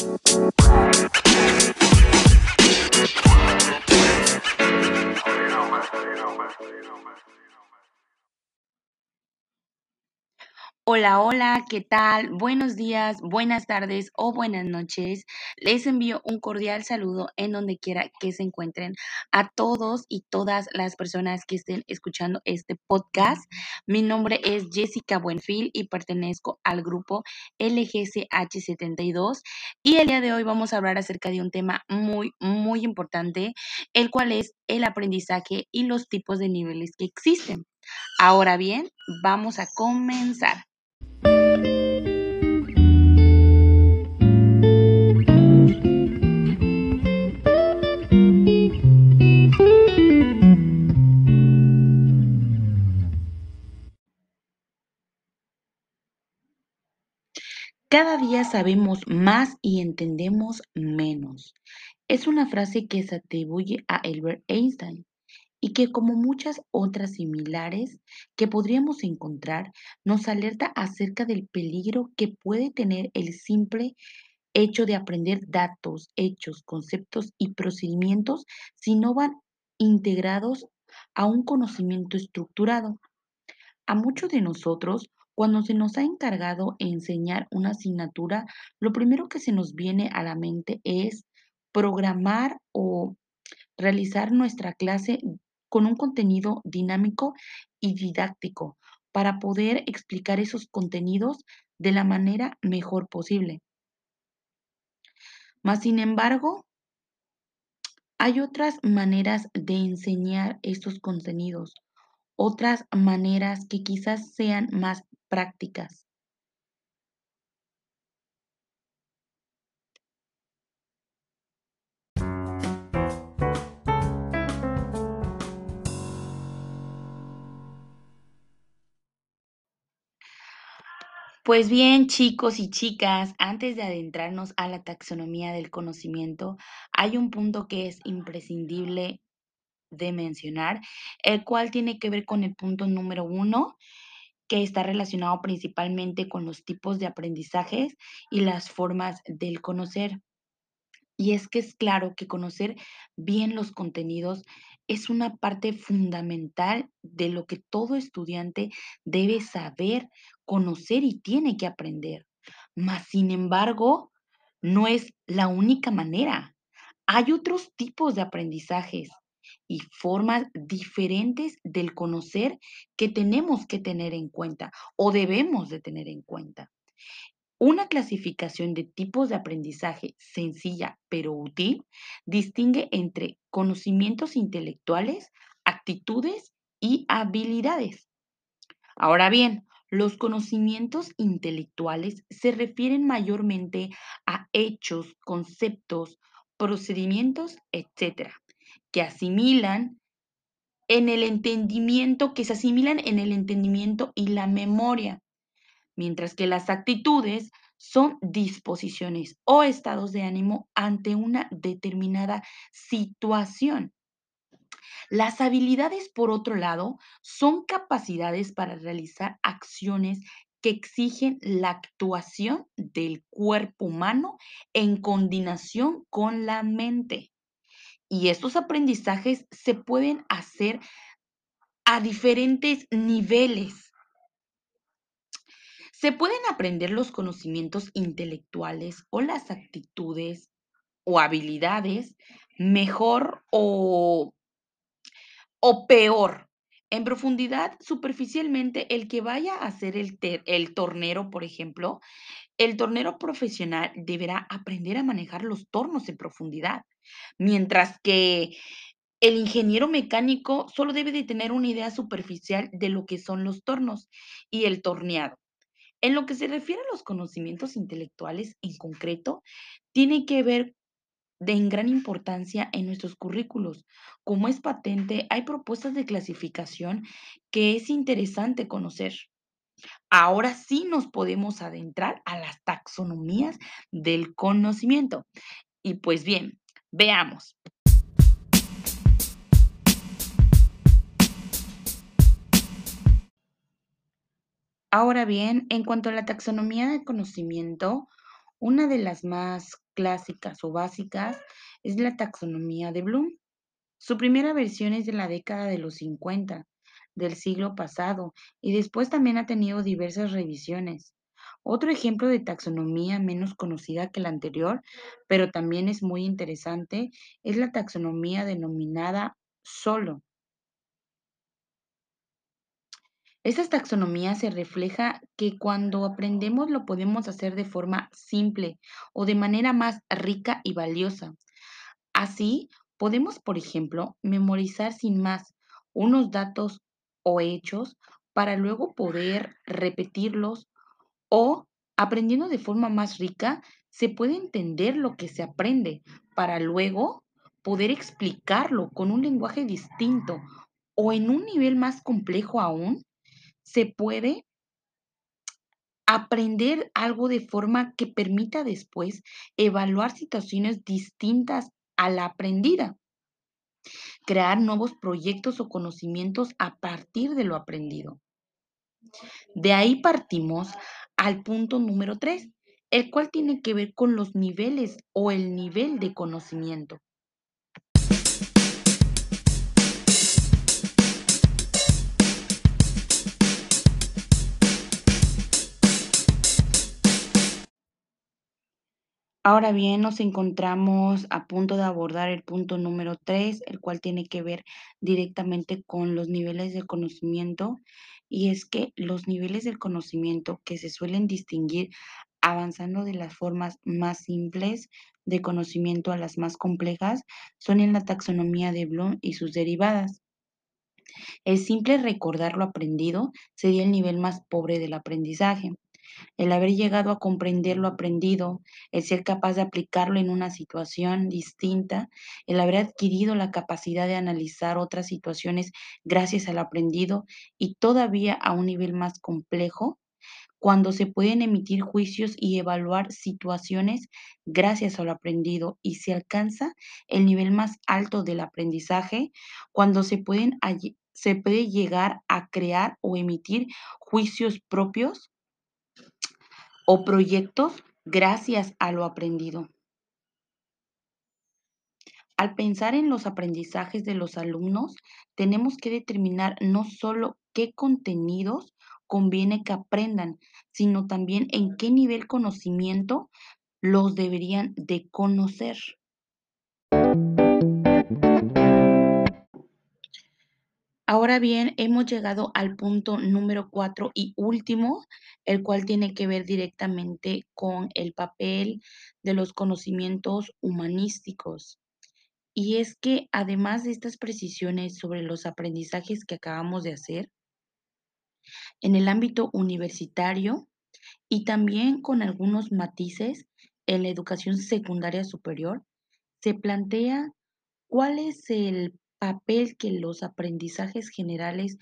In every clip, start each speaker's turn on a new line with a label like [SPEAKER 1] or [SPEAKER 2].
[SPEAKER 1] Bye. Hola, hola, ¿qué tal? Buenos días, buenas tardes o buenas noches. Les envío un cordial saludo en donde quiera que se encuentren a todos y todas las personas que estén escuchando este podcast. Mi nombre es Jessica Buenfil y pertenezco al grupo LGCH72 y el día de hoy vamos a hablar acerca de un tema muy, muy importante, el cual es el aprendizaje y los tipos de niveles que existen. Ahora bien, vamos a comenzar. Cada día sabemos más y entendemos menos. Es una frase que se atribuye a Albert Einstein y que como muchas otras similares que podríamos encontrar, nos alerta acerca del peligro que puede tener el simple hecho de aprender datos, hechos, conceptos y procedimientos si no van integrados a un conocimiento estructurado. A muchos de nosotros cuando se nos ha encargado enseñar una asignatura, lo primero que se nos viene a la mente es programar o realizar nuestra clase con un contenido dinámico y didáctico para poder explicar esos contenidos de la manera mejor posible. Sin embargo, hay otras maneras de enseñar estos contenidos, otras maneras que quizás sean más prácticas. Pues bien, chicos y chicas, antes de adentrarnos a la taxonomía del conocimiento, hay un punto que es imprescindible de mencionar, el cual tiene que ver con el punto número uno, que está relacionado principalmente con los tipos de aprendizajes y las formas del conocer. Y es que es claro que conocer bien los contenidos es una parte fundamental de lo que todo estudiante debe saber, conocer y tiene que aprender. Mas, sin embargo, no es la única manera. Hay otros tipos de aprendizajes y formas diferentes del conocer que tenemos que tener en cuenta o debemos de tener en cuenta. Una clasificación de tipos de aprendizaje sencilla pero útil distingue entre conocimientos intelectuales, actitudes y habilidades. Ahora bien, los conocimientos intelectuales se refieren mayormente a hechos, conceptos, procedimientos, etcétera, que asimilan en el entendimiento, que se asimilan en el entendimiento y la memoria, mientras que las actitudes son disposiciones o estados de ánimo ante una determinada situación. Las habilidades, por otro lado, son capacidades para realizar acciones que exigen la actuación del cuerpo humano en coordinación con la mente. Y estos aprendizajes se pueden hacer a diferentes niveles. Se pueden aprender los conocimientos intelectuales o las actitudes o habilidades mejor o, o peor. En profundidad, superficialmente, el que vaya a ser el, el tornero, por ejemplo, el tornero profesional deberá aprender a manejar los tornos en profundidad, mientras que el ingeniero mecánico solo debe de tener una idea superficial de lo que son los tornos y el torneado. En lo que se refiere a los conocimientos intelectuales en concreto, tiene que ver de gran importancia en nuestros currículos. Como es patente, hay propuestas de clasificación que es interesante conocer. Ahora sí nos podemos adentrar a las taxonomías del conocimiento. Y pues bien, veamos. Ahora bien, en cuanto a la taxonomía del conocimiento, Una de las más clásicas o básicas es la taxonomía de Bloom. Su primera versión es de la década de los 50 del siglo pasado y después también ha tenido diversas revisiones. Otro ejemplo de taxonomía menos conocida que la anterior, pero también es muy interesante, es la taxonomía denominada solo. Esta taxonomía se refleja que cuando aprendemos lo podemos hacer de forma simple o de manera más rica y valiosa. Así, podemos, por ejemplo, memorizar sin más unos datos o hechos para luego poder repetirlos o, aprendiendo de forma más rica, se puede entender lo que se aprende para luego poder explicarlo con un lenguaje distinto o en un nivel más complejo aún, se puede aprender algo de forma que permita después evaluar situaciones distintas a la aprendida, crear nuevos proyectos o conocimientos a partir de lo aprendido. De ahí partimos al punto número 3, el cual tiene que ver con los niveles o el nivel de conocimiento. Ahora bien, nos encontramos a punto de abordar el punto número 3, el cual tiene que ver directamente con los niveles de conocimiento. Y es que los niveles del conocimiento que se suelen distinguir avanzando de las formas más simples de conocimiento a las más complejas son en la taxonomía de Bloom y sus derivadas. El simple recordar lo aprendido sería el nivel más pobre del aprendizaje el haber llegado a comprender lo aprendido, el ser capaz de aplicarlo en una situación distinta, el haber adquirido la capacidad de analizar otras situaciones gracias al aprendido y todavía a un nivel más complejo, cuando se pueden emitir juicios y evaluar situaciones gracias a lo aprendido y se alcanza el nivel más alto del aprendizaje, cuando se, pueden, se puede llegar a crear o emitir juicios propios o proyectos gracias a lo aprendido. Al pensar en los aprendizajes de los alumnos, tenemos que determinar no solo qué contenidos conviene que aprendan, sino también en qué nivel conocimiento los deberían de conocer. Ahora bien, hemos llegado al punto número cuatro y último, el cual tiene que ver directamente con el papel de los conocimientos humanísticos. Y es que además de estas precisiones sobre los aprendizajes que acabamos de hacer, en el ámbito universitario y también con algunos matices en la educación secundaria superior, se plantea cuál es el papel que los aprendizajes generales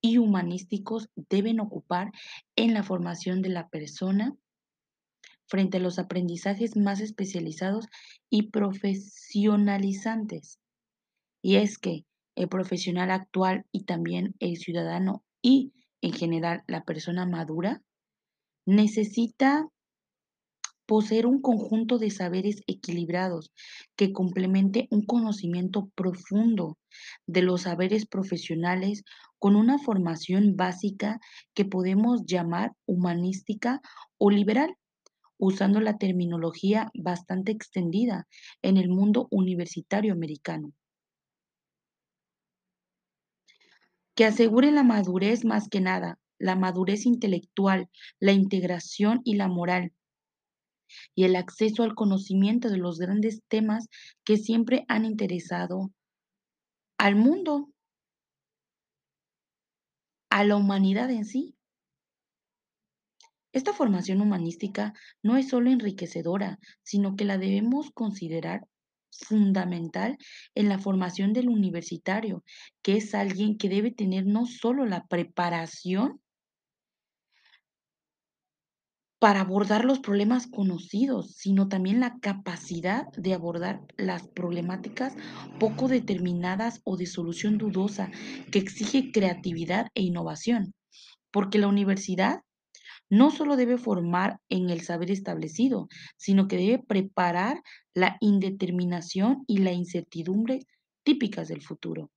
[SPEAKER 1] y humanísticos deben ocupar en la formación de la persona frente a los aprendizajes más especializados y profesionalizantes. Y es que el profesional actual y también el ciudadano y en general la persona madura necesita poseer un conjunto de saberes equilibrados que complemente un conocimiento profundo de los saberes profesionales con una formación básica que podemos llamar humanística o liberal, usando la terminología bastante extendida en el mundo universitario americano. Que asegure la madurez más que nada, la madurez intelectual, la integración y la moral y el acceso al conocimiento de los grandes temas que siempre han interesado al mundo, a la humanidad en sí. Esta formación humanística no es solo enriquecedora, sino que la debemos considerar fundamental en la formación del universitario, que es alguien que debe tener no solo la preparación para abordar los problemas conocidos, sino también la capacidad de abordar las problemáticas poco determinadas o de solución dudosa que exige creatividad e innovación. Porque la universidad no solo debe formar en el saber establecido, sino que debe preparar la indeterminación y la incertidumbre típicas del futuro.